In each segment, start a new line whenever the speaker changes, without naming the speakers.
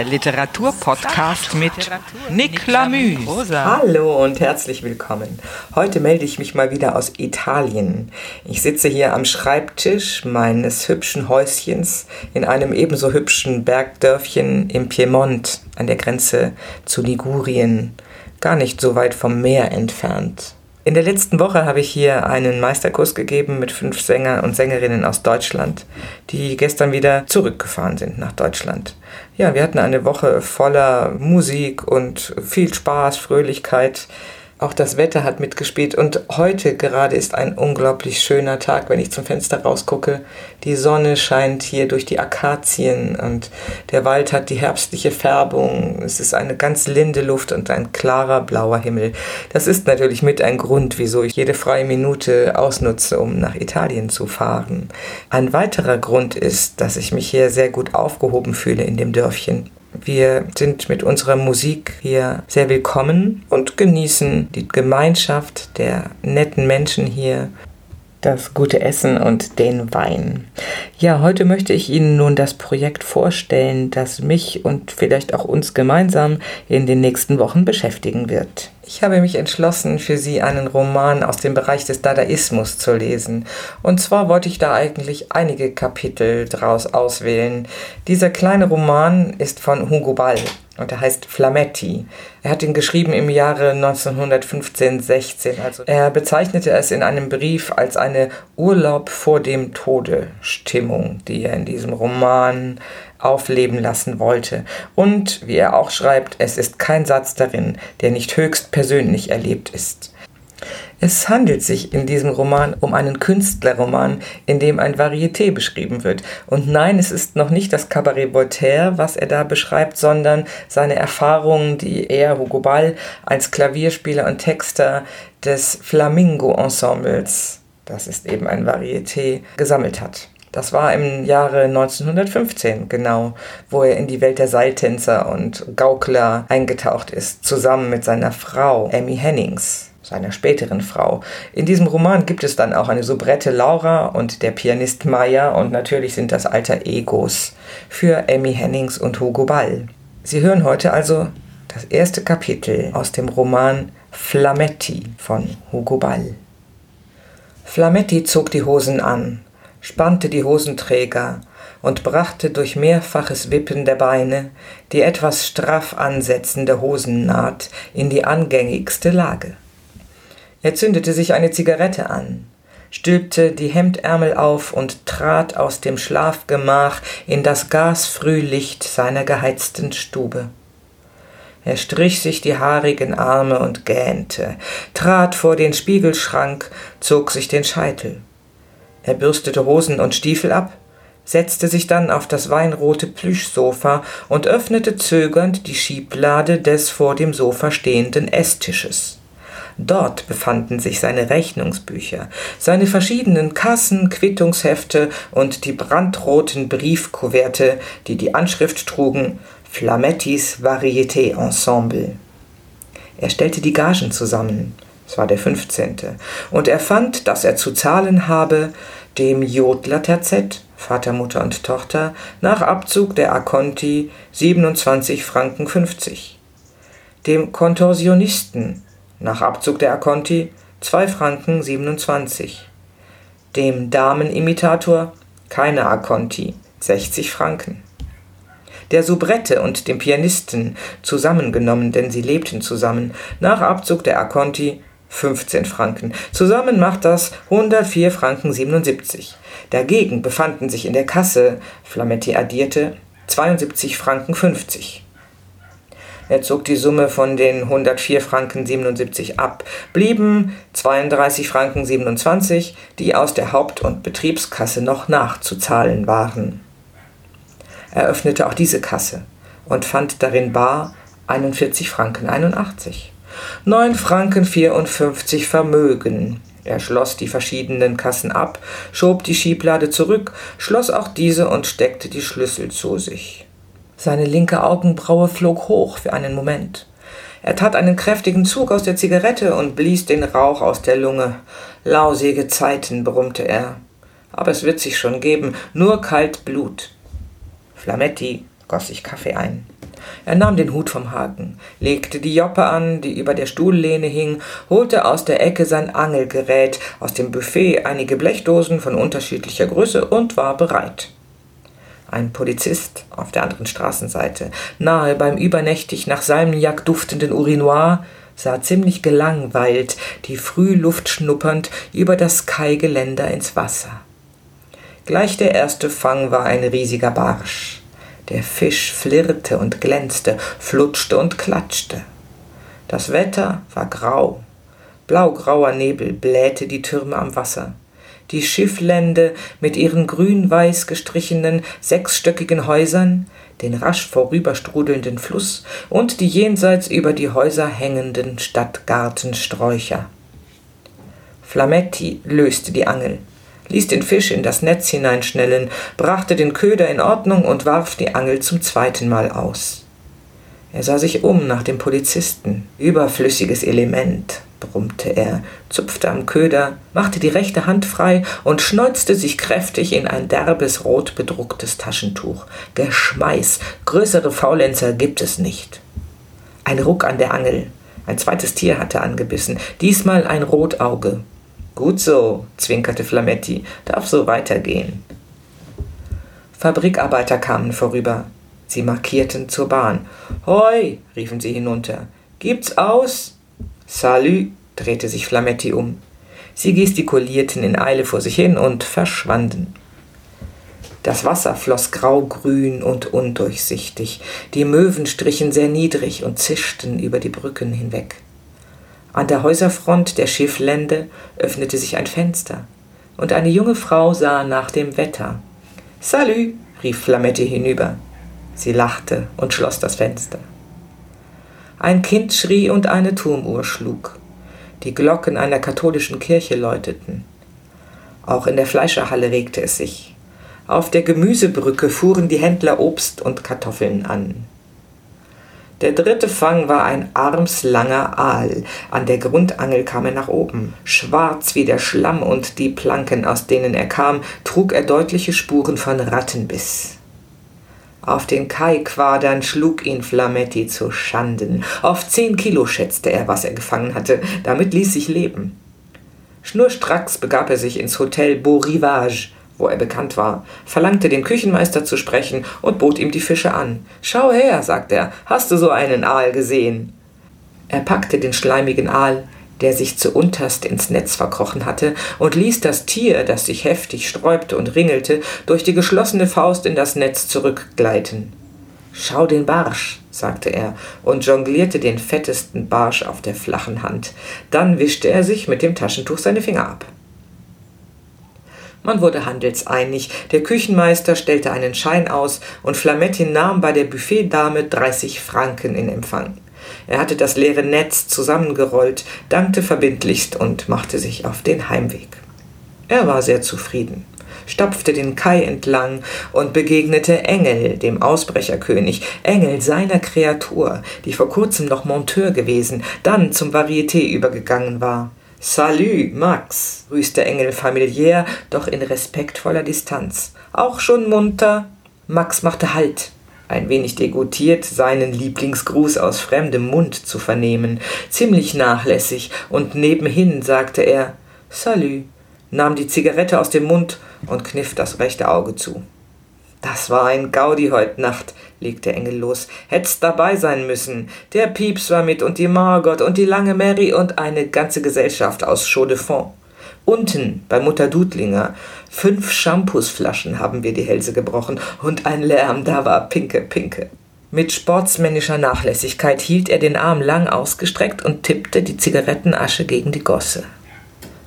Der Literaturpodcast mit Nick Lamü.
Hallo und herzlich willkommen. Heute melde ich mich mal wieder aus Italien. Ich sitze hier am Schreibtisch meines hübschen Häuschens in einem ebenso hübschen Bergdörfchen im Piemont an der Grenze zu Ligurien, gar nicht so weit vom Meer entfernt. In der letzten Woche habe ich hier einen Meisterkurs gegeben mit fünf Sänger und Sängerinnen aus Deutschland, die gestern wieder zurückgefahren sind nach Deutschland. Ja, wir hatten eine Woche voller Musik und viel Spaß, Fröhlichkeit. Auch das Wetter hat mitgespielt und heute gerade ist ein unglaublich schöner Tag, wenn ich zum Fenster rausgucke. Die Sonne scheint hier durch die Akazien und der Wald hat die herbstliche Färbung. Es ist eine ganz linde Luft und ein klarer blauer Himmel. Das ist natürlich mit ein Grund, wieso ich jede freie Minute ausnutze, um nach Italien zu fahren. Ein weiterer Grund ist, dass ich mich hier sehr gut aufgehoben fühle in dem Dörfchen. Wir sind mit unserer Musik hier sehr willkommen und genießen die Gemeinschaft der netten Menschen hier, das gute Essen und den Wein. Ja, heute möchte ich Ihnen nun das Projekt vorstellen, das mich und vielleicht auch uns gemeinsam in den nächsten Wochen beschäftigen wird. Ich habe mich entschlossen, für Sie einen Roman aus dem Bereich des Dadaismus zu lesen. Und zwar wollte ich da eigentlich einige Kapitel draus auswählen. Dieser kleine Roman ist von Hugo Ball und er heißt Flametti. Er hat ihn geschrieben im Jahre 1915-16. Also er bezeichnete es in einem Brief als eine Urlaub vor dem Tode Stimmung, die er in diesem Roman aufleben lassen wollte. Und, wie er auch schreibt, es ist kein Satz darin, der nicht höchst persönlich erlebt ist. Es handelt sich in diesem Roman um einen Künstlerroman, in dem ein Varieté beschrieben wird. Und nein, es ist noch nicht das Cabaret Voltaire, was er da beschreibt, sondern seine Erfahrungen, die er, Hugo Ball, als Klavierspieler und Texter des Flamingo-Ensembles, das ist eben ein Varieté, gesammelt hat. Das war im Jahre 1915, genau, wo er in die Welt der Seiltänzer und Gaukler eingetaucht ist, zusammen mit seiner Frau Emmy Hennings, seiner späteren Frau. In diesem Roman gibt es dann auch eine Soubrette Laura und der Pianist Maya und natürlich sind das alter Egos für Emmy Hennings und Hugo Ball. Sie hören heute also das erste Kapitel aus dem Roman Flametti von Hugo Ball. Flametti zog die Hosen an spannte die Hosenträger und brachte durch mehrfaches Wippen der Beine die etwas straff ansetzende Hosennaht in die angängigste Lage. Er zündete sich eine Zigarette an, stülpte die Hemdärmel auf und trat aus dem Schlafgemach in das Gasfrühlicht seiner geheizten Stube. Er strich sich die haarigen Arme und gähnte, trat vor den Spiegelschrank, zog sich den Scheitel. Er bürstete Hosen und Stiefel ab, setzte sich dann auf das weinrote Plüschsofa und öffnete zögernd die Schieblade des vor dem Sofa stehenden Esstisches. Dort befanden sich seine Rechnungsbücher, seine verschiedenen Kassen, Quittungshefte und die brandroten Briefkuverte, die die Anschrift trugen Flamettis Varieté Ensemble. Er stellte die Gagen zusammen, es war der 15. Und er fand, dass er zu zahlen habe dem Jodler Terzett, Vater, Mutter und Tochter, nach Abzug der Akonti 27 Franken 50. Dem Kontorsionisten, nach Abzug der Akonti 2 Franken 27. Dem Damenimitator keine Akonti 60 Franken der Soubrette und dem Pianisten zusammengenommen, denn sie lebten zusammen, nach Abzug der Akonti 15 Franken. Zusammen macht das 104 Franken 77. Dagegen befanden sich in der Kasse, Flametti addierte, 72 Franken 50. Er zog die Summe von den 104 Franken 77 ab, blieben 32 Franken 27, die aus der Haupt- und Betriebskasse noch nachzuzahlen waren. Er öffnete auch diese Kasse und fand darin bar 41 Franken 81. 9 Franken 54 Vermögen. Er schloss die verschiedenen Kassen ab, schob die Schieblade zurück, schloss auch diese und steckte die Schlüssel zu sich. Seine linke Augenbraue flog hoch für einen Moment. Er tat einen kräftigen Zug aus der Zigarette und blies den Rauch aus der Lunge. Lausige Zeiten, brummte er. aber es wird sich schon geben, nur kalt Blut. Flametti goss sich Kaffee ein. Er nahm den Hut vom Haken, legte die Joppe an, die über der Stuhllehne hing, holte aus der Ecke sein Angelgerät, aus dem Buffet einige Blechdosen von unterschiedlicher Größe und war bereit. Ein Polizist auf der anderen Straßenseite, nahe beim übernächtig nach Salmiak duftenden Urinoir, sah ziemlich gelangweilt die Frühluft schnuppernd über das Kaigeländer ins Wasser. Gleich der erste Fang war ein riesiger Barsch. Der Fisch flirrte und glänzte, flutschte und klatschte. Das Wetter war grau. Blaugrauer Nebel blähte die Türme am Wasser. Die Schifflände mit ihren grün-weiß gestrichenen, sechsstöckigen Häusern, den rasch vorüberstrudelnden Fluss und die jenseits über die Häuser hängenden Stadtgartensträucher. Flametti löste die Angel ließ den Fisch in das Netz hineinschnellen, brachte den Köder in Ordnung und warf die Angel zum zweiten Mal aus. Er sah sich um nach dem Polizisten. Überflüssiges Element, brummte er, zupfte am Köder, machte die rechte Hand frei und schneuzte sich kräftig in ein derbes, rot bedrucktes Taschentuch. Geschmeiß, größere Faulenzer gibt es nicht. Ein Ruck an der Angel. Ein zweites Tier hatte angebissen, diesmal ein Rotauge. Gut so, zwinkerte Flametti, darf so weitergehen. Fabrikarbeiter kamen vorüber. Sie markierten zur Bahn. Hoi, riefen sie hinunter. Gibt's aus? Salü, drehte sich Flametti um. Sie gestikulierten in Eile vor sich hin und verschwanden. Das Wasser floss graugrün und undurchsichtig. Die Möwen strichen sehr niedrig und zischten über die Brücken hinweg. An der Häuserfront der Schifflände öffnete sich ein Fenster, und eine junge Frau sah nach dem Wetter. Salü, rief Flametti hinüber. Sie lachte und schloss das Fenster. Ein Kind schrie und eine Turmuhr schlug. Die Glocken einer katholischen Kirche läuteten. Auch in der Fleischerhalle regte es sich. Auf der Gemüsebrücke fuhren die Händler Obst und Kartoffeln an. Der dritte Fang war ein armslanger Aal. An der Grundangel kam er nach oben. Schwarz wie der Schlamm und die Planken, aus denen er kam, trug er deutliche Spuren von Rattenbiss. Auf den Kaikquadern schlug ihn Flametti zu Schanden. Auf zehn Kilo schätzte er, was er gefangen hatte. Damit ließ sich leben. Schnurstracks begab er sich ins Hotel Beau Rivage, wo er bekannt war, verlangte den Küchenmeister zu sprechen und bot ihm die Fische an. Schau her, sagte er, hast du so einen Aal gesehen? Er packte den schleimigen Aal, der sich zu unterst ins Netz verkrochen hatte, und ließ das Tier, das sich heftig sträubte und ringelte, durch die geschlossene Faust in das Netz zurückgleiten. Schau den Barsch, sagte er und jonglierte den fettesten Barsch auf der flachen Hand. Dann wischte er sich mit dem Taschentuch seine Finger ab. Man wurde handelseinig, der Küchenmeister stellte einen Schein aus und Flametti nahm bei der Buffetdame 30 Franken in Empfang. Er hatte das leere Netz zusammengerollt, dankte verbindlichst und machte sich auf den Heimweg. Er war sehr zufrieden, stapfte den Kai entlang und begegnete Engel, dem Ausbrecherkönig, Engel seiner Kreatur, die vor kurzem noch Monteur gewesen, dann zum Varieté übergegangen war. Salü, Max, grüßte Engel familiär, doch in respektvoller Distanz. Auch schon munter? Max machte Halt, ein wenig degoutiert, seinen Lieblingsgruß aus fremdem Mund zu vernehmen, ziemlich nachlässig, und nebenhin sagte er Salü, nahm die Zigarette aus dem Mund und kniff das rechte Auge zu. Das war ein Gaudi heut Nacht, legte Engel los. Hätt's dabei sein müssen. Der Pieps war mit und die Margot und die lange Mary und eine ganze Gesellschaft aus Chaux de Fonds. Unten bei Mutter Dudlinger. Fünf Shampoosflaschen haben wir die Hälse gebrochen und ein Lärm, da war Pinke, Pinke. Mit sportsmännischer Nachlässigkeit hielt er den Arm lang ausgestreckt und tippte die Zigarettenasche gegen die Gosse.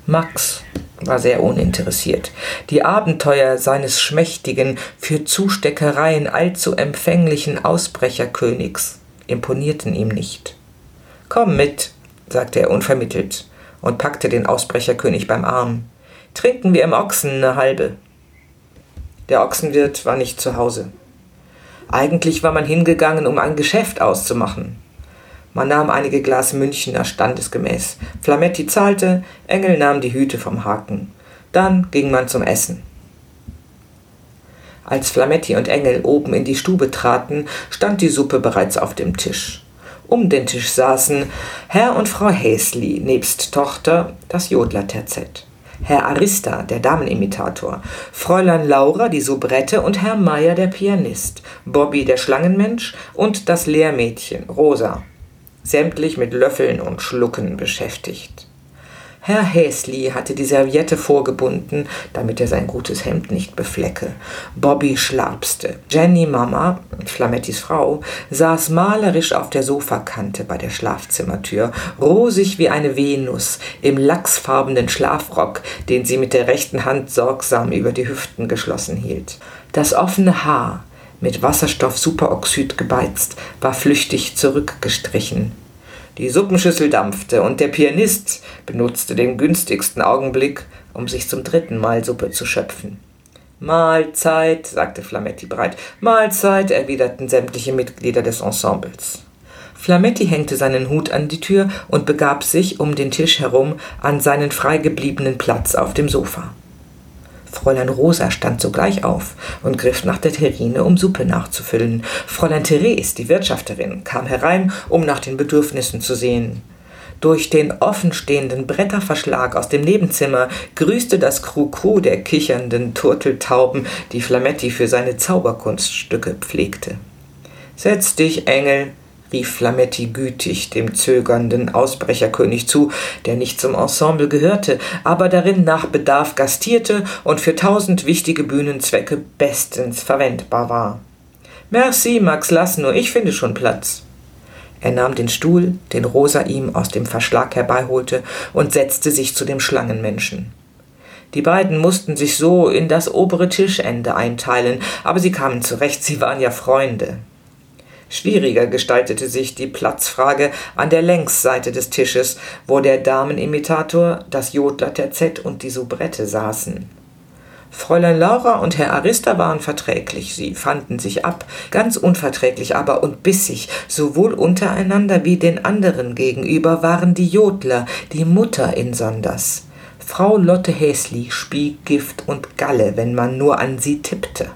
Max, war sehr uninteressiert. Die Abenteuer seines schmächtigen, für Zusteckereien allzu empfänglichen Ausbrecherkönigs imponierten ihm nicht. Komm mit, sagte er unvermittelt und packte den Ausbrecherkönig beim Arm. Trinken wir im Ochsen eine halbe. Der Ochsenwirt war nicht zu Hause. Eigentlich war man hingegangen, um ein Geschäft auszumachen. Man nahm einige Glas Münchner standesgemäß. Flametti zahlte, Engel nahm die Hüte vom Haken. Dann ging man zum Essen. Als Flametti und Engel oben in die Stube traten, stand die Suppe bereits auf dem Tisch. Um den Tisch saßen Herr und Frau Häsli nebst Tochter das Jodler-Terzett. Herr Arista, der Damenimitator, Fräulein Laura, die Soubrette und Herr Meier, der Pianist, Bobby, der Schlangenmensch und das Lehrmädchen, Rosa, sämtlich mit Löffeln und Schlucken beschäftigt. Herr Häsli hatte die Serviette vorgebunden, damit er sein gutes Hemd nicht beflecke. Bobby schlapste. Jenny Mama, Flamettis Frau, saß malerisch auf der Sofakante bei der Schlafzimmertür, rosig wie eine Venus, im lachsfarbenen Schlafrock, den sie mit der rechten Hand sorgsam über die Hüften geschlossen hielt. Das offene Haar, mit Wasserstoffsuperoxid gebeizt, war flüchtig zurückgestrichen. Die Suppenschüssel dampfte und der Pianist benutzte den günstigsten Augenblick, um sich zum dritten Mal Suppe zu schöpfen. Mahlzeit, sagte Flametti breit. Mahlzeit, erwiderten sämtliche Mitglieder des Ensembles. Flametti hängte seinen Hut an die Tür und begab sich um den Tisch herum an seinen freigebliebenen Platz auf dem Sofa. Fräulein Rosa stand sogleich auf und griff nach der Terrine, um Suppe nachzufüllen. Fräulein Therese, die Wirtschafterin, kam herein, um nach den Bedürfnissen zu sehen. Durch den offenstehenden Bretterverschlag aus dem Nebenzimmer grüßte das Kruku der kichernden Turteltauben, die Flametti für seine Zauberkunststücke pflegte. Setz dich, Engel, rief Flametti gütig dem zögernden Ausbrecherkönig zu, der nicht zum Ensemble gehörte, aber darin nach Bedarf gastierte und für tausend wichtige Bühnenzwecke bestens verwendbar war. Merci, Max, lass nur, ich finde schon Platz. Er nahm den Stuhl, den Rosa ihm aus dem Verschlag herbeiholte, und setzte sich zu dem Schlangenmenschen. Die beiden mussten sich so in das obere Tischende einteilen, aber sie kamen zurecht, sie waren ja Freunde. Schwieriger gestaltete sich die Platzfrage an der Längsseite des Tisches, wo der Damenimitator, das Jodler-Terzett und die Soubrette saßen. Fräulein Laura und Herr Arista waren verträglich, sie fanden sich ab, ganz unverträglich aber und bissig, sowohl untereinander wie den anderen gegenüber waren die Jodler, die Mutter insonders. Frau Lotte Häsli spie Gift und Galle, wenn man nur an sie tippte.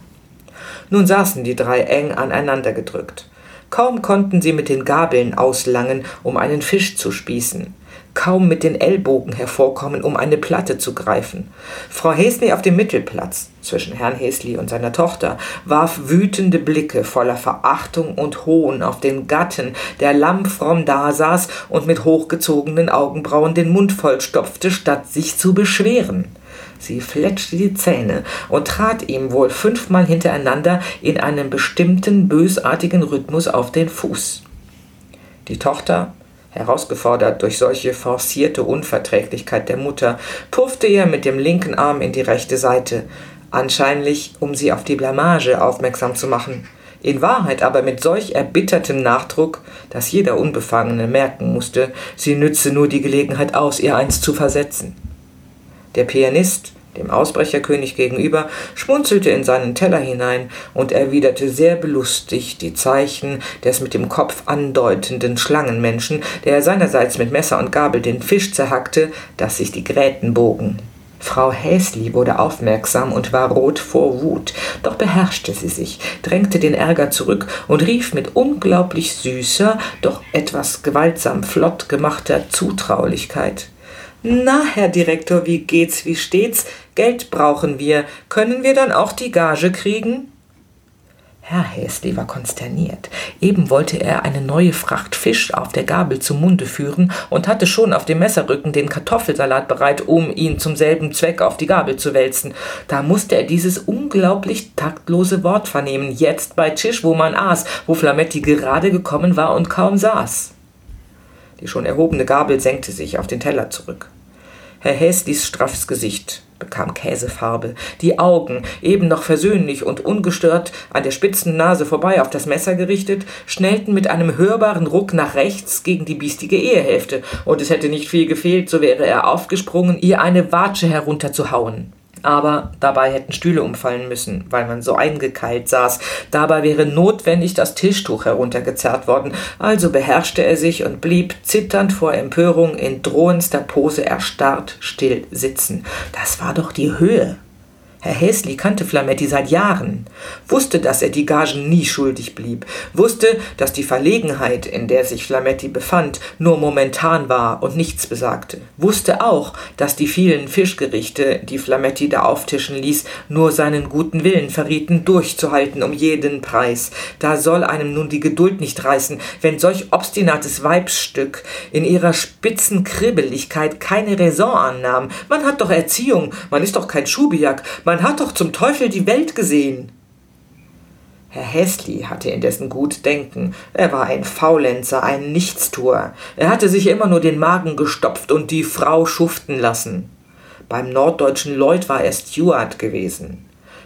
Nun saßen die drei eng aneinander gedrückt. Kaum konnten sie mit den Gabeln auslangen, um einen Fisch zu spießen, kaum mit den Ellbogen hervorkommen, um eine Platte zu greifen. Frau Häsli auf dem Mittelplatz, zwischen Herrn Häsli und seiner Tochter, warf wütende Blicke voller Verachtung und Hohn auf den Gatten, der lammfromm dasaß und mit hochgezogenen Augenbrauen den Mund vollstopfte, statt sich zu beschweren. Sie fletschte die Zähne und trat ihm wohl fünfmal hintereinander in einem bestimmten bösartigen Rhythmus auf den Fuß. Die Tochter, herausgefordert durch solche forcierte Unverträglichkeit der Mutter, puffte ihr mit dem linken Arm in die rechte Seite, anscheinlich um sie auf die Blamage aufmerksam zu machen. In Wahrheit aber mit solch erbittertem Nachdruck, dass jeder Unbefangene merken musste, sie nütze nur die Gelegenheit aus, ihr eins zu versetzen. Der Pianist, dem Ausbrecherkönig gegenüber, schmunzelte in seinen Teller hinein und erwiderte sehr belustigt die Zeichen des mit dem Kopf andeutenden Schlangenmenschen, der seinerseits mit Messer und Gabel den Fisch zerhackte, dass sich die Gräten bogen. Frau Häsli wurde aufmerksam und war rot vor Wut, doch beherrschte sie sich, drängte den Ärger zurück und rief mit unglaublich süßer, doch etwas gewaltsam flott gemachter Zutraulichkeit na, Herr Direktor, wie geht's, wie steht's? Geld brauchen wir. Können wir dann auch die Gage kriegen? Herr Häsli war konsterniert. Eben wollte er eine neue Fracht Fisch auf der Gabel zum Munde führen und hatte schon auf dem Messerrücken den Kartoffelsalat bereit, um ihn zum selben Zweck auf die Gabel zu wälzen. Da musste er dieses unglaublich taktlose Wort vernehmen, jetzt bei Tisch, wo man aß, wo Flametti gerade gekommen war und kaum saß. Die schon erhobene Gabel senkte sich auf den Teller zurück. Herr Häslis straffes Gesicht bekam Käsefarbe. Die Augen, eben noch versöhnlich und ungestört an der spitzen Nase vorbei auf das Messer gerichtet, schnellten mit einem hörbaren Ruck nach rechts gegen die biestige Ehehälfte, und es hätte nicht viel gefehlt, so wäre er aufgesprungen, ihr eine Watsche herunterzuhauen aber dabei hätten Stühle umfallen müssen, weil man so eingekeilt saß. Dabei wäre notwendig das Tischtuch heruntergezerrt worden, also beherrschte er sich und blieb zitternd vor Empörung in drohendster Pose erstarrt still sitzen. Das war doch die Höhe. Herr Häsli kannte Flametti seit Jahren, wusste, dass er die Gagen nie schuldig blieb, wusste, dass die Verlegenheit, in der sich Flametti befand, nur momentan war und nichts besagte, wusste auch, dass die vielen Fischgerichte, die Flametti da auftischen ließ, nur seinen guten Willen verrieten, durchzuhalten um jeden Preis. Da soll einem nun die Geduld nicht reißen, wenn solch obstinates Weibsstück in ihrer spitzen Kribbeligkeit keine Raison annahm. Man hat doch Erziehung, man ist doch kein Schubiak, man hat doch zum Teufel die Welt gesehen. Herr Häsli hatte indessen gut Denken. Er war ein Faulenzer, ein Nichtstuer. Er hatte sich immer nur den Magen gestopft und die Frau schuften lassen. Beim norddeutschen Lloyd war er Steward gewesen.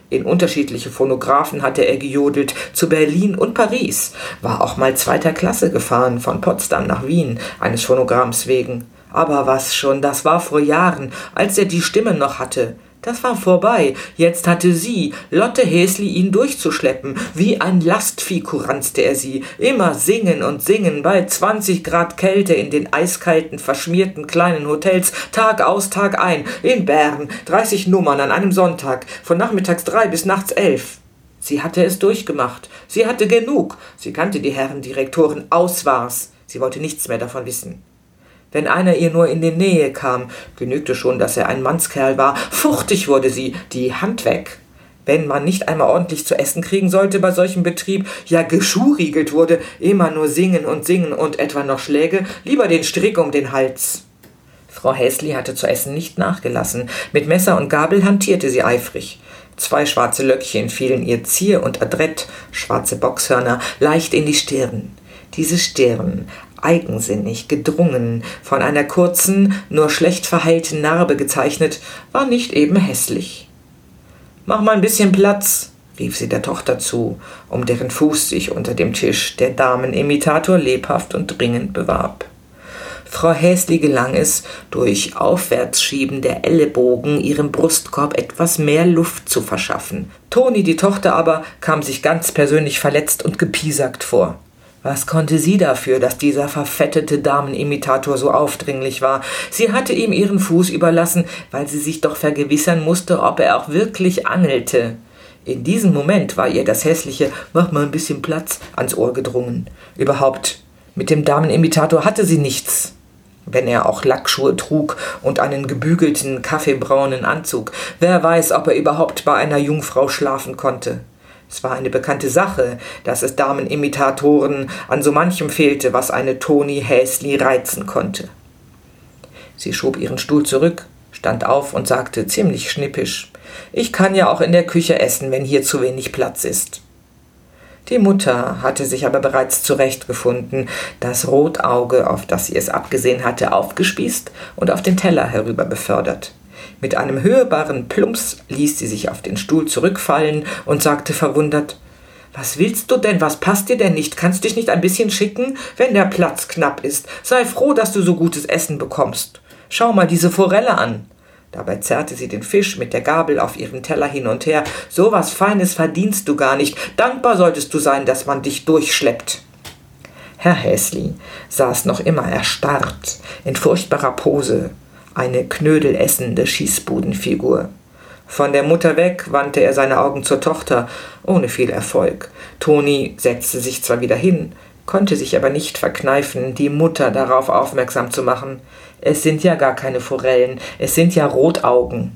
In unterschiedliche Phonographen hatte er gejodelt, zu Berlin und Paris, war auch mal zweiter Klasse gefahren, von Potsdam nach Wien, eines Phonogramms wegen. Aber was schon, das war vor Jahren, als er die Stimme noch hatte. Das war vorbei. Jetzt hatte sie, Lotte Häsli, ihn durchzuschleppen. Wie ein Lastvieh kuranzte er sie. Immer singen und singen bei 20 Grad Kälte in den eiskalten, verschmierten kleinen Hotels, Tag aus, Tag ein, in Bern, 30 Nummern an einem Sonntag, von nachmittags drei bis nachts elf. Sie hatte es durchgemacht. Sie hatte genug. Sie kannte die Herren Direktoren aus war's. Sie wollte nichts mehr davon wissen. Wenn einer ihr nur in die Nähe kam, genügte schon, dass er ein Mannskerl war, fuchtig wurde sie, die Hand weg. Wenn man nicht einmal ordentlich zu essen kriegen sollte bei solchem Betrieb, ja geschuriegelt wurde, immer nur singen und singen und etwa noch Schläge, lieber den Strick um den Hals. Frau Häsli hatte zu essen nicht nachgelassen. Mit Messer und Gabel hantierte sie eifrig. Zwei schwarze Löckchen fielen ihr zier und adrett, schwarze Boxhörner, leicht in die Stirn. Diese Stirn, eigensinnig, gedrungen, von einer kurzen, nur schlecht verheilten Narbe gezeichnet, war nicht eben hässlich. Mach mal ein bisschen Platz, rief sie der Tochter zu, um deren Fuß sich unter dem Tisch der Damenimitator lebhaft und dringend bewarb. Frau Häsli gelang es, durch Aufwärtsschieben der Ellenbogen ihrem Brustkorb etwas mehr Luft zu verschaffen. Toni, die Tochter aber, kam sich ganz persönlich verletzt und gepiesackt vor. Was konnte sie dafür, dass dieser verfettete Damenimitator so aufdringlich war? Sie hatte ihm ihren Fuß überlassen, weil sie sich doch vergewissern musste, ob er auch wirklich angelte. In diesem Moment war ihr das hässliche Mach mal ein bisschen Platz ans Ohr gedrungen. Überhaupt, mit dem Damenimitator hatte sie nichts. Wenn er auch Lackschuhe trug und einen gebügelten, kaffeebraunen Anzug, wer weiß, ob er überhaupt bei einer Jungfrau schlafen konnte. Es war eine bekannte Sache, dass es Damenimitatoren an so manchem fehlte, was eine Toni Häsli reizen konnte. Sie schob ihren Stuhl zurück, stand auf und sagte ziemlich schnippisch Ich kann ja auch in der Küche essen, wenn hier zu wenig Platz ist. Die Mutter hatte sich aber bereits zurechtgefunden, das Rotauge, auf das sie es abgesehen hatte, aufgespießt und auf den Teller herüber befördert. Mit einem hörbaren Plumps ließ sie sich auf den Stuhl zurückfallen und sagte verwundert Was willst du denn? Was passt dir denn nicht? Kannst dich nicht ein bisschen schicken, wenn der Platz knapp ist? Sei froh, dass du so gutes Essen bekommst. Schau mal diese Forelle an. Dabei zerrte sie den Fisch mit der Gabel auf ihrem Teller hin und her. So was Feines verdienst du gar nicht. Dankbar solltest du sein, dass man dich durchschleppt. Herr Häsli saß noch immer erstarrt, in furchtbarer Pose, eine knödelessende Schießbudenfigur. Von der Mutter weg wandte er seine Augen zur Tochter, ohne viel Erfolg. Toni setzte sich zwar wieder hin, konnte sich aber nicht verkneifen, die Mutter darauf aufmerksam zu machen. Es sind ja gar keine Forellen, es sind ja Rotaugen.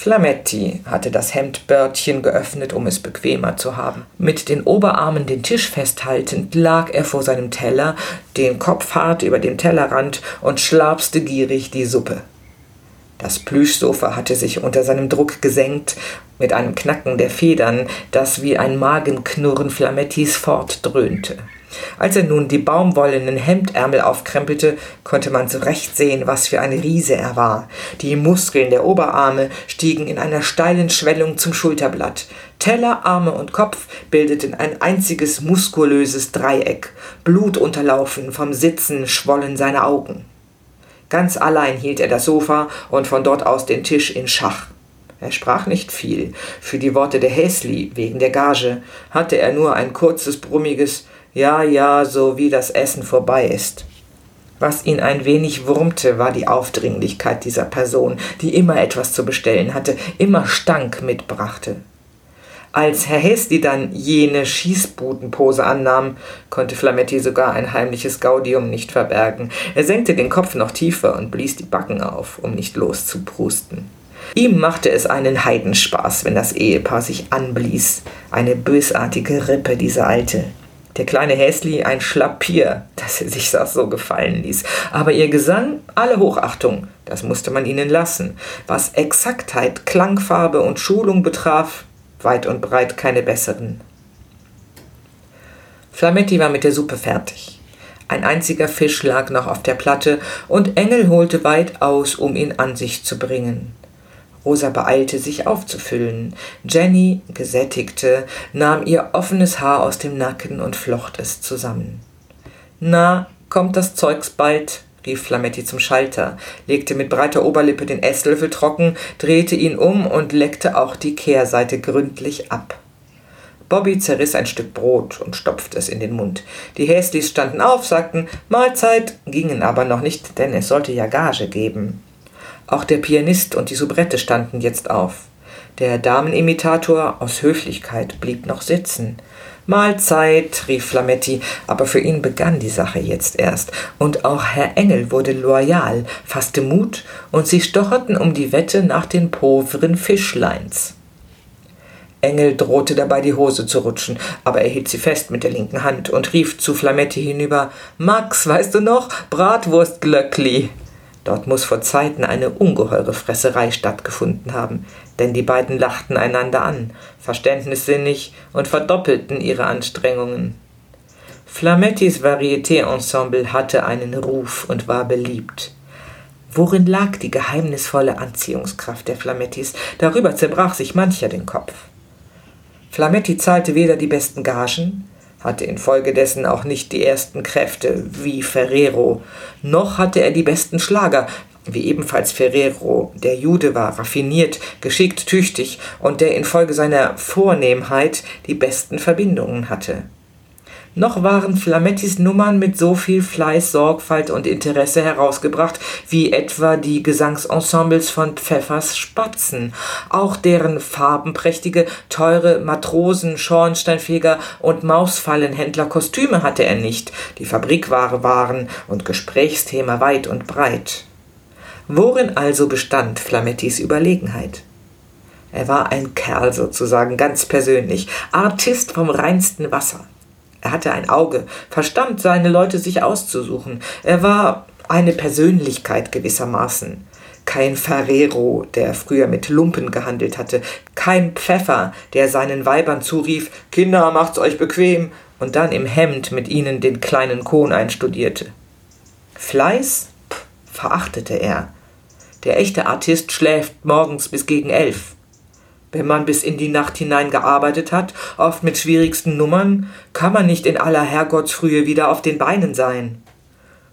Flametti hatte das Hemdbördchen geöffnet, um es bequemer zu haben. Mit den Oberarmen den Tisch festhaltend lag er vor seinem Teller, den Kopf hart über dem Tellerrand und schlapste gierig die Suppe. Das Plüschsofa hatte sich unter seinem Druck gesenkt, mit einem Knacken der Federn, das wie ein Magenknurren Flamettis fortdröhnte. Als er nun die baumwollenen Hemdärmel aufkrempelte, konnte man zurecht sehen, was für ein Riese er war. Die Muskeln der Oberarme stiegen in einer steilen Schwellung zum Schulterblatt. Teller, Arme und Kopf bildeten ein einziges muskulöses Dreieck. Blutunterlaufen vom Sitzen schwollen seine Augen. Ganz allein hielt er das Sofa und von dort aus den Tisch in Schach. Er sprach nicht viel. Für die Worte der Häsli wegen der Gage hatte er nur ein kurzes, brummiges ja, ja, so wie das Essen vorbei ist. Was ihn ein wenig wurmte, war die Aufdringlichkeit dieser Person, die immer etwas zu bestellen hatte, immer Stank mitbrachte. Als Herr Hesti dann jene Schießbudenpose annahm, konnte Flametti sogar ein heimliches Gaudium nicht verbergen. Er senkte den Kopf noch tiefer und blies die Backen auf, um nicht loszuprusten. Ihm machte es einen Heidenspaß, wenn das Ehepaar sich anblies. Eine bösartige Rippe, diese alte. Der kleine Häsli ein Schlappier, dass er sich das so gefallen ließ. Aber ihr Gesang, alle Hochachtung, das musste man ihnen lassen. Was Exaktheit, Klangfarbe und Schulung betraf, weit und breit keine besseren. Flametti war mit der Suppe fertig. Ein einziger Fisch lag noch auf der Platte, und Engel holte weit aus, um ihn an sich zu bringen. Rosa beeilte sich aufzufüllen. Jenny, gesättigte, nahm ihr offenes Haar aus dem Nacken und flocht es zusammen. Na, kommt das Zeugs bald? rief Flametti zum Schalter, legte mit breiter Oberlippe den Esslöffel trocken, drehte ihn um und leckte auch die Kehrseite gründlich ab. Bobby zerriss ein Stück Brot und stopfte es in den Mund. Die Häslis standen auf, sagten Mahlzeit, gingen aber noch nicht, denn es sollte ja Gage geben. Auch der Pianist und die Soubrette standen jetzt auf. Der Damenimitator aus Höflichkeit blieb noch sitzen. Mahlzeit, rief Flametti, aber für ihn begann die Sache jetzt erst, und auch Herr Engel wurde loyal, fasste Mut, und sie stocherten um die Wette nach den pauvren Fischleins. Engel drohte dabei die Hose zu rutschen, aber er hielt sie fest mit der linken Hand und rief zu Flametti hinüber Max, weißt du noch? Bratwurstglöckli. Dort muss vor Zeiten eine ungeheure Fresserei stattgefunden haben, denn die beiden lachten einander an, verständnissinnig und verdoppelten ihre Anstrengungen. Flamettis Varieté-Ensemble hatte einen Ruf und war beliebt. Worin lag die geheimnisvolle Anziehungskraft der Flamettis? Darüber zerbrach sich mancher den Kopf. Flametti zahlte weder die besten Gagen, hatte infolgedessen auch nicht die ersten Kräfte wie Ferrero, noch hatte er die besten Schlager, wie ebenfalls Ferrero, der Jude war, raffiniert, geschickt, tüchtig und der infolge seiner Vornehmheit die besten Verbindungen hatte noch waren Flamettis Nummern mit so viel Fleiß, Sorgfalt und Interesse herausgebracht, wie etwa die Gesangsensembles von Pfeffers Spatzen. Auch deren farbenprächtige, teure Matrosen, Schornsteinfeger und Mausfallenhändler Kostüme hatte er nicht, die Fabrikware waren und Gesprächsthema weit und breit. Worin also bestand Flamettis Überlegenheit? Er war ein Kerl sozusagen, ganz persönlich, Artist vom reinsten Wasser. Er hatte ein Auge, verstand seine Leute sich auszusuchen. Er war eine Persönlichkeit gewissermaßen. Kein Ferrero, der früher mit Lumpen gehandelt hatte, kein Pfeffer, der seinen Weibern zurief, Kinder, macht's euch bequem, und dann im Hemd mit ihnen den kleinen Kohn einstudierte. Fleiß Pff, verachtete er. Der echte Artist schläft morgens bis gegen elf. Wenn man bis in die Nacht hinein gearbeitet hat, oft mit schwierigsten Nummern, kann man nicht in aller Herrgottsfrühe wieder auf den Beinen sein.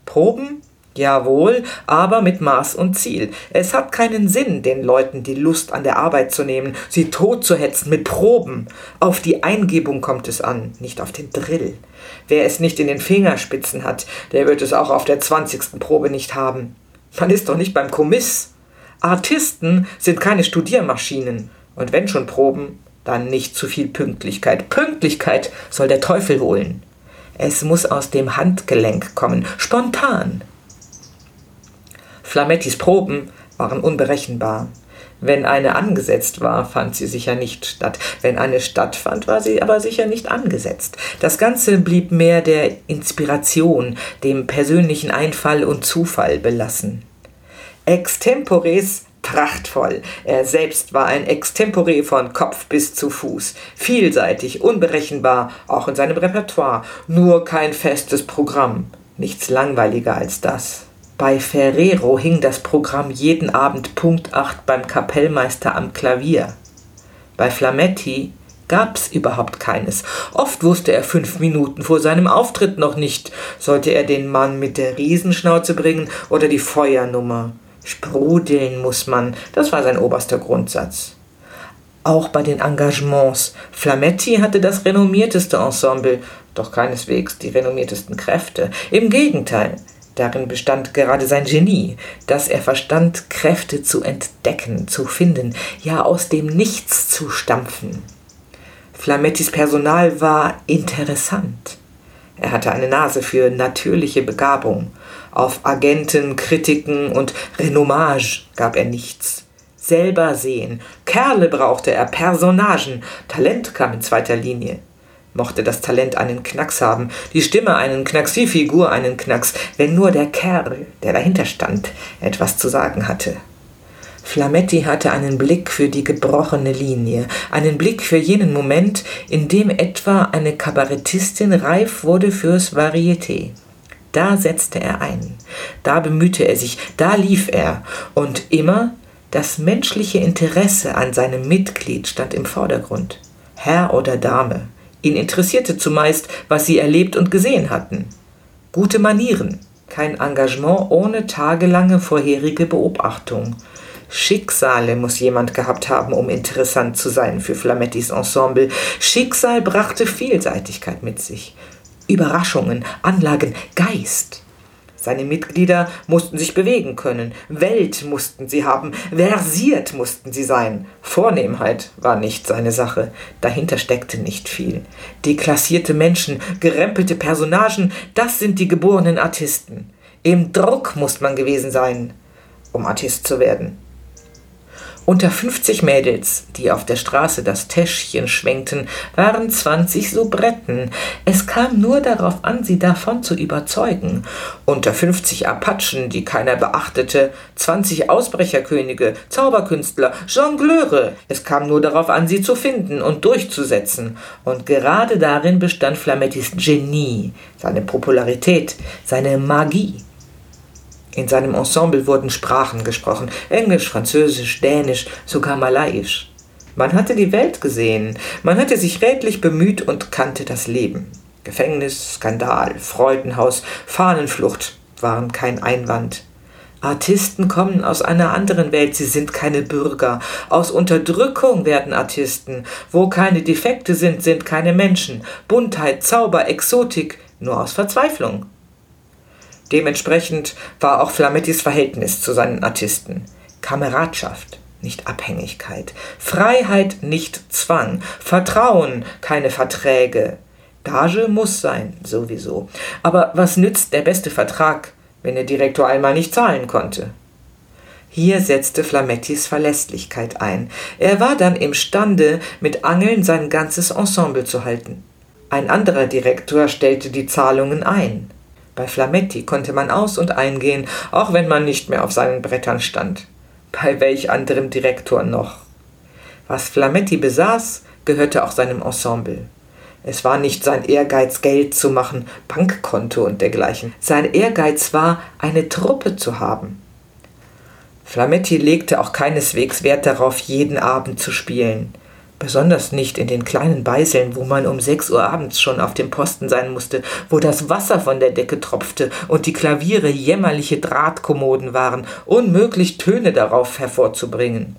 Proben? Jawohl, aber mit Maß und Ziel. Es hat keinen Sinn, den Leuten die Lust an der Arbeit zu nehmen, sie totzuhetzen mit Proben. Auf die Eingebung kommt es an, nicht auf den Drill. Wer es nicht in den Fingerspitzen hat, der wird es auch auf der zwanzigsten Probe nicht haben. Man ist doch nicht beim Kommiss. Artisten sind keine Studiermaschinen. Und wenn schon Proben, dann nicht zu viel Pünktlichkeit. Pünktlichkeit soll der Teufel holen. Es muss aus dem Handgelenk kommen, spontan. Flamettis Proben waren unberechenbar. Wenn eine angesetzt war, fand sie sicher nicht statt. Wenn eine stattfand, war sie aber sicher nicht angesetzt. Das Ganze blieb mehr der Inspiration, dem persönlichen Einfall und Zufall belassen. Extempores prachtvoll. Er selbst war ein Extempore von Kopf bis zu Fuß, vielseitig, unberechenbar, auch in seinem Repertoire, nur kein festes Programm. Nichts langweiliger als das. Bei Ferrero hing das Programm jeden Abend Punkt 8 beim Kapellmeister am Klavier. Bei Flametti gab's überhaupt keines. Oft wusste er fünf Minuten vor seinem Auftritt noch nicht, sollte er den Mann mit der Riesenschnauze bringen oder die Feuernummer. Sprudeln muss man, das war sein oberster Grundsatz. Auch bei den Engagements. Flametti hatte das renommierteste Ensemble, doch keineswegs die renommiertesten Kräfte. Im Gegenteil, Darin bestand gerade sein Genie, dass er verstand, Kräfte zu entdecken, zu finden, ja aus dem Nichts zu stampfen. Flamettis Personal war interessant. Er hatte eine Nase für natürliche Begabung. Auf Agenten, Kritiken und Renommage gab er nichts. Selber sehen. Kerle brauchte er, Personagen. Talent kam in zweiter Linie. Mochte das Talent einen Knacks haben, die Stimme einen Knacks, die Figur einen Knacks, wenn nur der Kerl, der dahinter stand, etwas zu sagen hatte. Flametti hatte einen Blick für die gebrochene Linie, einen Blick für jenen Moment, in dem etwa eine Kabarettistin reif wurde fürs Varieté. Da setzte er ein, da bemühte er sich, da lief er, und immer das menschliche Interesse an seinem Mitglied stand im Vordergrund. Herr oder Dame. Ihn interessierte zumeist, was sie erlebt und gesehen hatten. Gute Manieren, kein Engagement ohne tagelange vorherige Beobachtung. Schicksale muss jemand gehabt haben, um interessant zu sein für Flamettis Ensemble. Schicksal brachte Vielseitigkeit mit sich. Überraschungen, Anlagen, Geist. Seine Mitglieder mussten sich bewegen können, Welt mussten sie haben, versiert mussten sie sein. Vornehmheit war nicht seine Sache, dahinter steckte nicht viel. Deklassierte Menschen, gerempelte Personagen, das sind die geborenen Artisten. Im Druck muss man gewesen sein, um Artist zu werden. Unter 50 Mädels, die auf der Straße das Täschchen schwenkten, waren 20 Soubretten. Es kam nur darauf an, sie davon zu überzeugen. Unter 50 Apachen, die keiner beachtete, 20 Ausbrecherkönige, Zauberkünstler, Jongleure. Es kam nur darauf an, sie zu finden und durchzusetzen. Und gerade darin bestand Flamettis Genie, seine Popularität, seine Magie. In seinem Ensemble wurden Sprachen gesprochen, Englisch, Französisch, Dänisch, sogar Malayisch. Man hatte die Welt gesehen, man hatte sich redlich bemüht und kannte das Leben. Gefängnis, Skandal, Freudenhaus, Fahnenflucht waren kein Einwand. Artisten kommen aus einer anderen Welt, sie sind keine Bürger. Aus Unterdrückung werden Artisten. Wo keine Defekte sind, sind keine Menschen. Buntheit, Zauber, Exotik, nur aus Verzweiflung. Dementsprechend war auch Flamettis Verhältnis zu seinen Artisten. Kameradschaft, nicht Abhängigkeit. Freiheit, nicht Zwang. Vertrauen, keine Verträge. Gage muss sein, sowieso. Aber was nützt der beste Vertrag, wenn der Direktor einmal nicht zahlen konnte? Hier setzte Flamettis Verlässlichkeit ein. Er war dann imstande, mit Angeln sein ganzes Ensemble zu halten. Ein anderer Direktor stellte die Zahlungen ein. Bei Flametti konnte man aus- und eingehen, auch wenn man nicht mehr auf seinen Brettern stand. Bei welch anderem Direktor noch? Was Flametti besaß, gehörte auch seinem Ensemble. Es war nicht sein Ehrgeiz, Geld zu machen, Bankkonto und dergleichen. Sein Ehrgeiz war, eine Truppe zu haben. Flametti legte auch keineswegs Wert darauf, jeden Abend zu spielen. Besonders nicht in den kleinen Beiseln, wo man um sechs Uhr abends schon auf dem Posten sein musste, wo das Wasser von der Decke tropfte und die Klaviere jämmerliche Drahtkommoden waren, unmöglich Töne darauf hervorzubringen.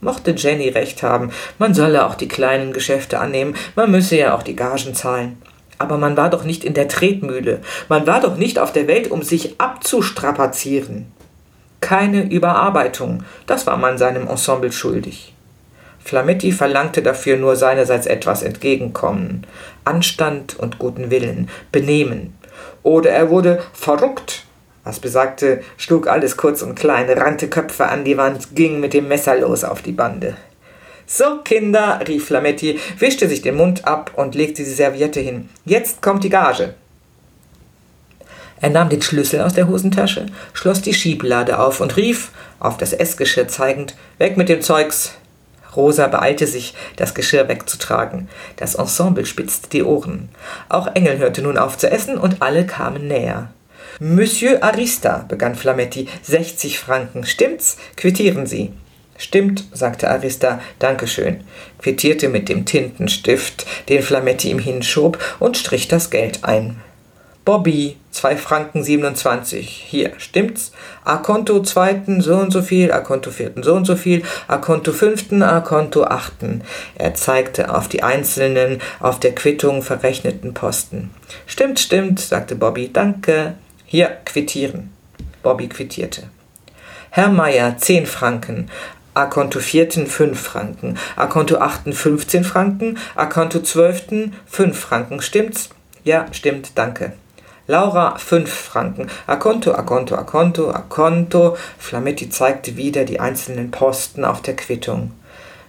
Mochte Jenny recht haben, man solle auch die kleinen Geschäfte annehmen, man müsse ja auch die Gagen zahlen. Aber man war doch nicht in der Tretmühle, man war doch nicht auf der Welt, um sich abzustrapazieren. Keine Überarbeitung, das war man seinem Ensemble schuldig. Flametti verlangte dafür nur seinerseits etwas Entgegenkommen, Anstand und guten Willen, Benehmen. Oder er wurde verrückt, was besagte, schlug alles kurz und klein, rannte Köpfe an die Wand, ging mit dem Messer los auf die Bande. So, Kinder, rief Flametti, wischte sich den Mund ab und legte die Serviette hin. Jetzt kommt die Gage. Er nahm den Schlüssel aus der Hosentasche, schloss die Schieblade auf und rief, auf das Essgeschirr zeigend, weg mit dem Zeugs, Rosa beeilte sich, das Geschirr wegzutragen. Das Ensemble spitzte die Ohren. Auch Engel hörte nun auf zu essen und alle kamen näher. Monsieur Arista, begann Flametti, 60 Franken. Stimmt's? Quittieren Sie. Stimmt, sagte Arista, Dankeschön, quittierte mit dem Tintenstift, den Flametti ihm hinschob, und strich das Geld ein. Bobby, 2 Franken 27. Hier, stimmt's? A Konto zweiten so und so viel, A Konto vierten so und so viel, A Konto fünften, A Konto achten. Er zeigte auf die einzelnen, auf der Quittung verrechneten Posten. Stimmt, stimmt, sagte Bobby. Danke. Hier, quittieren. Bobby quittierte. Herr Meier, 10 Franken. A Konto 4. 5 Franken. A Konto 8. 15 Franken. A Konto 12. 5 Franken. Stimmt's? Ja, stimmt, danke. Laura 5 Franken. A Konto, A Konto, A Konto, A Konto. Flametti zeigte wieder die einzelnen Posten auf der Quittung.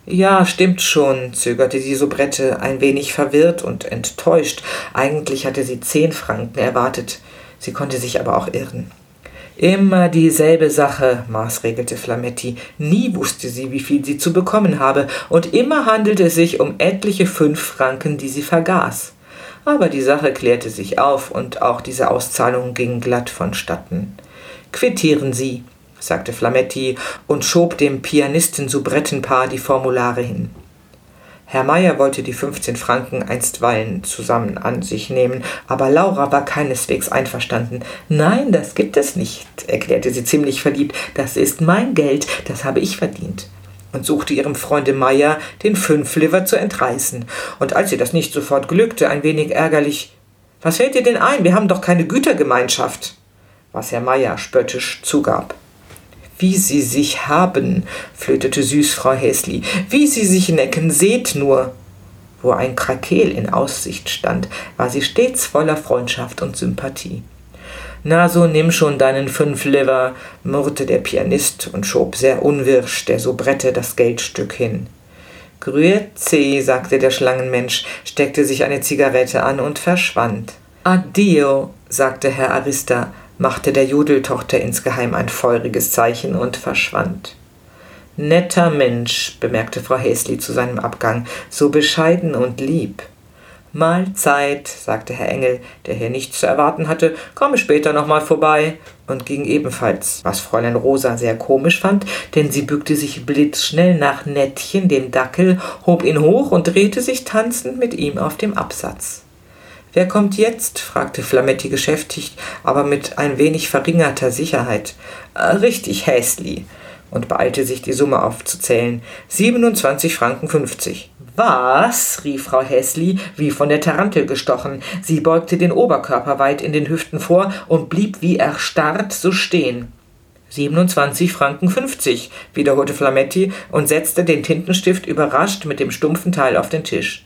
Ja, stimmt schon, zögerte die Soubrette, ein wenig verwirrt und enttäuscht. Eigentlich hatte sie zehn Franken erwartet. Sie konnte sich aber auch irren. Immer dieselbe Sache, maßregelte Flametti. Nie wusste sie, wie viel sie zu bekommen habe, und immer handelte es sich um etliche fünf Franken, die sie vergaß. Aber die Sache klärte sich auf, und auch diese Auszahlung ging glatt vonstatten. Quittieren Sie, sagte Flametti und schob dem Pianisten-Soubrettenpaar die Formulare hin. Herr Meier wollte die 15 Franken einstweilen zusammen an sich nehmen, aber Laura war keineswegs einverstanden. Nein, das gibt es nicht, erklärte sie ziemlich verliebt. Das ist mein Geld, das habe ich verdient. Und suchte ihrem Freunde Meier den Fünfliver zu entreißen. Und als ihr das nicht sofort glückte, ein wenig ärgerlich: Was fällt dir denn ein? Wir haben doch keine Gütergemeinschaft. Was Herr Meier spöttisch zugab. Wie sie sich haben, flötete süß Frau Häsli, wie sie sich necken, seht nur. Wo ein Krakeel in Aussicht stand, war sie stets voller Freundschaft und Sympathie. Na, so nimm schon deinen Fünfliver, murrte der Pianist und schob sehr unwirsch der Soubrette das Geldstück hin. Grüezi, sagte der Schlangenmensch, steckte sich eine Zigarette an und verschwand. Addio, sagte Herr Arista, machte der Jodeltochter insgeheim ein feuriges Zeichen und verschwand. Netter Mensch, bemerkte Frau Häsli zu seinem Abgang, so bescheiden und lieb. Mahlzeit, sagte Herr Engel, der hier nichts zu erwarten hatte, komme später nochmal vorbei, und ging ebenfalls, was Fräulein Rosa sehr komisch fand, denn sie bückte sich blitzschnell nach Nettchen, dem Dackel, hob ihn hoch und drehte sich tanzend mit ihm auf dem Absatz. Wer kommt jetzt? fragte Flametti geschäftigt, aber mit ein wenig verringerter Sicherheit. Äh, richtig, Häsli, und beeilte sich, die Summe aufzuzählen. 27 Franken 50. Was? rief Frau Häsli, wie von der Tarantel gestochen. Sie beugte den Oberkörper weit in den Hüften vor und blieb wie erstarrt so stehen. 27 Franken 50, wiederholte Flametti und setzte den Tintenstift überrascht mit dem stumpfen Teil auf den Tisch.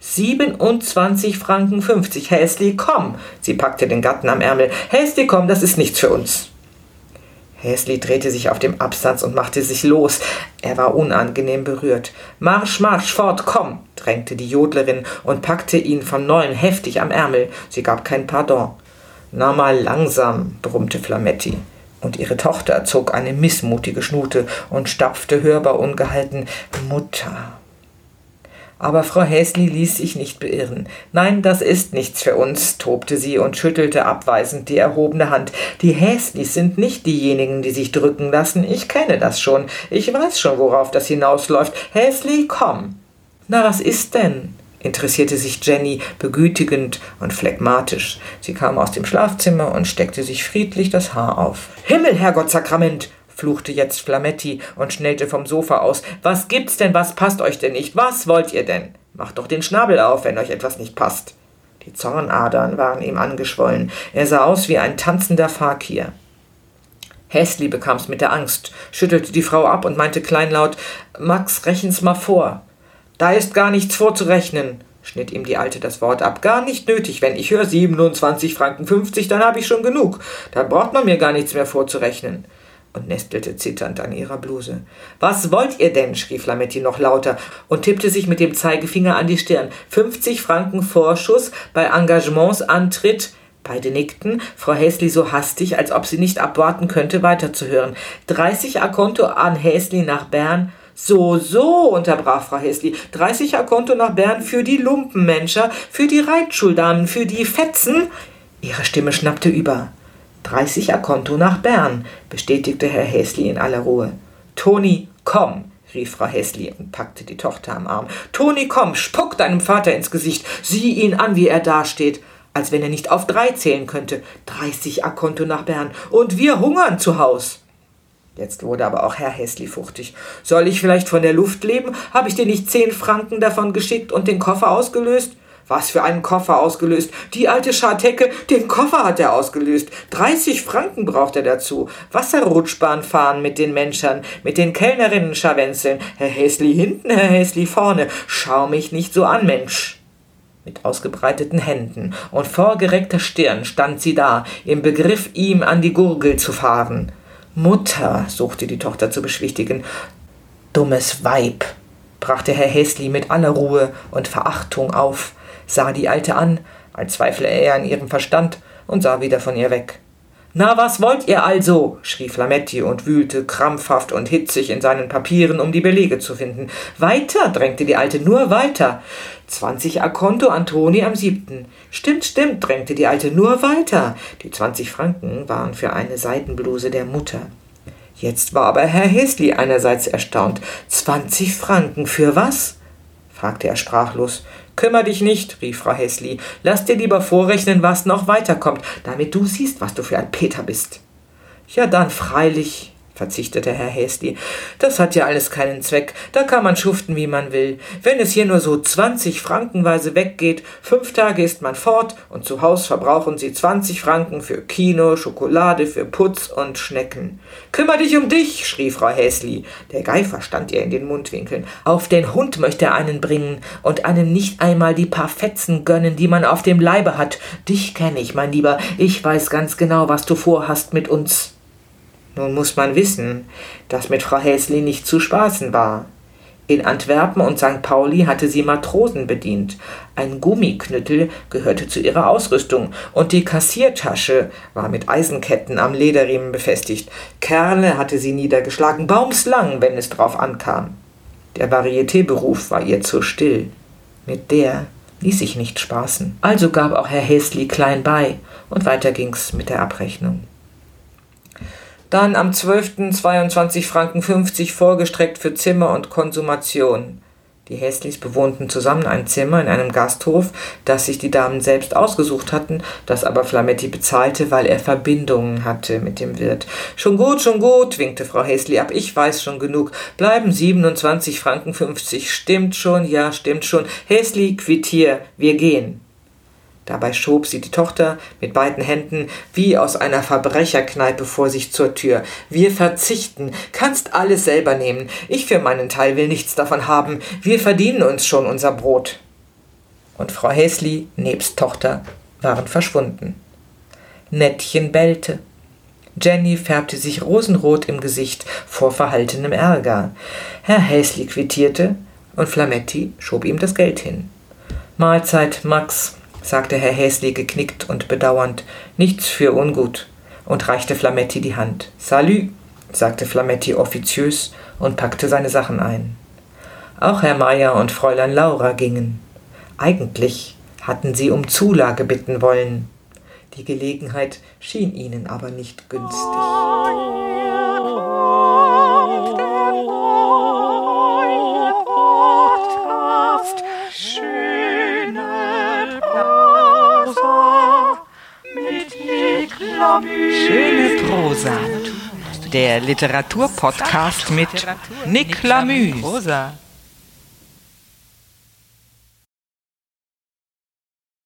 27 Franken 50. Häsli, komm! Sie packte den Gatten am Ärmel. Häsli, komm, das ist nichts für uns. Häsli drehte sich auf dem Absatz und machte sich los. Er war unangenehm berührt. Marsch, marsch, fort, komm, drängte die Jodlerin und packte ihn von neuem heftig am Ärmel. Sie gab kein Pardon. Na mal langsam, brummte Flametti. Und ihre Tochter zog eine missmutige Schnute und stapfte hörbar ungehalten Mutter. Aber Frau Häsli ließ sich nicht beirren. Nein, das ist nichts für uns, tobte sie und schüttelte abweisend die erhobene Hand. Die Häslis sind nicht diejenigen, die sich drücken lassen. Ich kenne das schon. Ich weiß schon, worauf das hinausläuft. Häsli, komm. Na, was ist denn? interessierte sich Jenny begütigend und phlegmatisch. Sie kam aus dem Schlafzimmer und steckte sich friedlich das Haar auf. Himmel, Herrgott Sakrament! Fluchte jetzt Flametti und schnellte vom Sofa aus. Was gibt's denn? Was passt euch denn nicht? Was wollt ihr denn? Macht doch den Schnabel auf, wenn euch etwas nicht passt. Die Zornadern waren ihm angeschwollen. Er sah aus wie ein tanzender Fakir. Häsli bekam's mit der Angst, schüttelte die Frau ab und meinte kleinlaut: Max, rechen's mal vor. Da ist gar nichts vorzurechnen, schnitt ihm die Alte das Wort ab. Gar nicht nötig. Wenn ich höre 27 Franken 50, dann habe ich schon genug. Dann braucht man mir gar nichts mehr vorzurechnen und nestelte zitternd an ihrer Bluse. Was wollt ihr denn? schrie Flametti noch lauter und tippte sich mit dem Zeigefinger an die Stirn. 50 Franken Vorschuss bei Engagementsantritt. Beide nickten, Frau Häsli so hastig, als ob sie nicht abwarten könnte, weiterzuhören. 30 Akonto an Häsli nach Bern. So, so, unterbrach Frau Häsli. 30 Akonto nach Bern für die Lumpenmenscher, für die Reitschuldamen, für die Fetzen. Ihre Stimme schnappte über. 30 a Konto nach Bern, bestätigte Herr Häsli in aller Ruhe. Toni, komm, rief Frau Häsli und packte die Tochter am Arm. Toni, komm, spuck deinem Vater ins Gesicht, sieh ihn an, wie er dasteht, als wenn er nicht auf drei zählen könnte. 30 a Konto nach Bern und wir hungern zu Haus. Jetzt wurde aber auch Herr Häsli fuchtig. Soll ich vielleicht von der Luft leben? Habe ich dir nicht zehn Franken davon geschickt und den Koffer ausgelöst? Was für einen Koffer ausgelöst. Die alte Schartecke, den Koffer hat er ausgelöst. 30 Franken braucht er dazu. Wasserrutschbahn fahren mit den Menschern, mit den Kellnerinnen scharwenzeln. Herr Häsli hinten, Herr Häsli vorne. Schau mich nicht so an, Mensch. Mit ausgebreiteten Händen und vorgereckter Stirn stand sie da, im Begriff, ihm an die Gurgel zu fahren. Mutter, suchte die Tochter zu beschwichtigen. Dummes Weib, brachte Herr Häsli mit aller Ruhe und Verachtung auf, sah die Alte an, als zweifle er an ihrem Verstand, und sah wieder von ihr weg. Na, was wollt ihr also? schrie Flametti und wühlte krampfhaft und hitzig in seinen Papieren, um die Belege zu finden. Weiter, drängte die Alte, nur weiter. Zwanzig Akonto Antoni am siebten. Stimmt, stimmt, drängte die Alte, nur weiter. Die zwanzig Franken waren für eine Seidenbluse der Mutter. Jetzt war aber Herr Häsli einerseits erstaunt. Zwanzig Franken für was? fragte er sprachlos. Kümmer dich nicht, rief Frau Häsli. Lass dir lieber vorrechnen, was noch weiterkommt, damit du siehst, was du für ein Peter bist. Ja, dann freilich, verzichtete Herr Häsli. Das hat ja alles keinen Zweck. Da kann man schuften, wie man will. Wenn es hier nur so zwanzig Frankenweise weggeht, fünf Tage ist man fort und zu Haus verbrauchen sie zwanzig Franken für Kino, Schokolade, für Putz und Schnecken. Kümmer dich um dich, schrie Frau Häsli. Der Geifer stand ihr in den Mundwinkeln. Auf den Hund möchte er einen bringen und einem nicht einmal die paar Fetzen gönnen, die man auf dem Leibe hat. Dich kenne ich, mein Lieber. Ich weiß ganz genau, was du vorhast mit uns. Nun muss man wissen, dass mit Frau Häsli nicht zu spaßen war. In Antwerpen und St. Pauli hatte sie Matrosen bedient. Ein Gummiknüttel gehörte zu ihrer Ausrüstung und die Kassiertasche war mit Eisenketten am Lederriemen befestigt. Kerle hatte sie niedergeschlagen, baumslang, wenn es drauf ankam. Der Varietéberuf war ihr zu still. Mit der ließ sich nicht spaßen. Also gab auch Herr Häsli klein bei und weiter ging's mit der Abrechnung. Dann am 12. 22 Franken 50 vorgestreckt für Zimmer und Konsumation. Die Häslis bewohnten zusammen ein Zimmer in einem Gasthof, das sich die Damen selbst ausgesucht hatten, das aber Flametti bezahlte, weil er Verbindungen hatte mit dem Wirt. Schon gut, schon gut, winkte Frau Häsli ab, ich weiß schon genug. Bleiben 27 Franken 50. Stimmt schon, ja, stimmt schon. Häsli, quittier, wir gehen. Dabei schob sie die Tochter mit beiden Händen wie aus einer Verbrecherkneipe vor sich zur Tür. Wir verzichten, kannst alles selber nehmen. Ich für meinen Teil will nichts davon haben. Wir verdienen uns schon unser Brot. Und Frau Häsli nebst Tochter waren verschwunden. Nettchen bellte. Jenny färbte sich rosenrot im Gesicht vor verhaltenem Ärger. Herr Häsli quittierte und Flametti schob ihm das Geld hin. Mahlzeit, Max, sagte Herr Häsli geknickt und bedauernd, nichts für ungut, und reichte Flametti die Hand. Salü, sagte Flametti offiziös und packte seine Sachen ein. Auch Herr Meier und Fräulein Laura gingen. Eigentlich hatten sie um Zulage bitten wollen. Die Gelegenheit schien ihnen aber nicht günstig.
Schöne Prosa. Der Literaturpodcast mit Nick Lamü.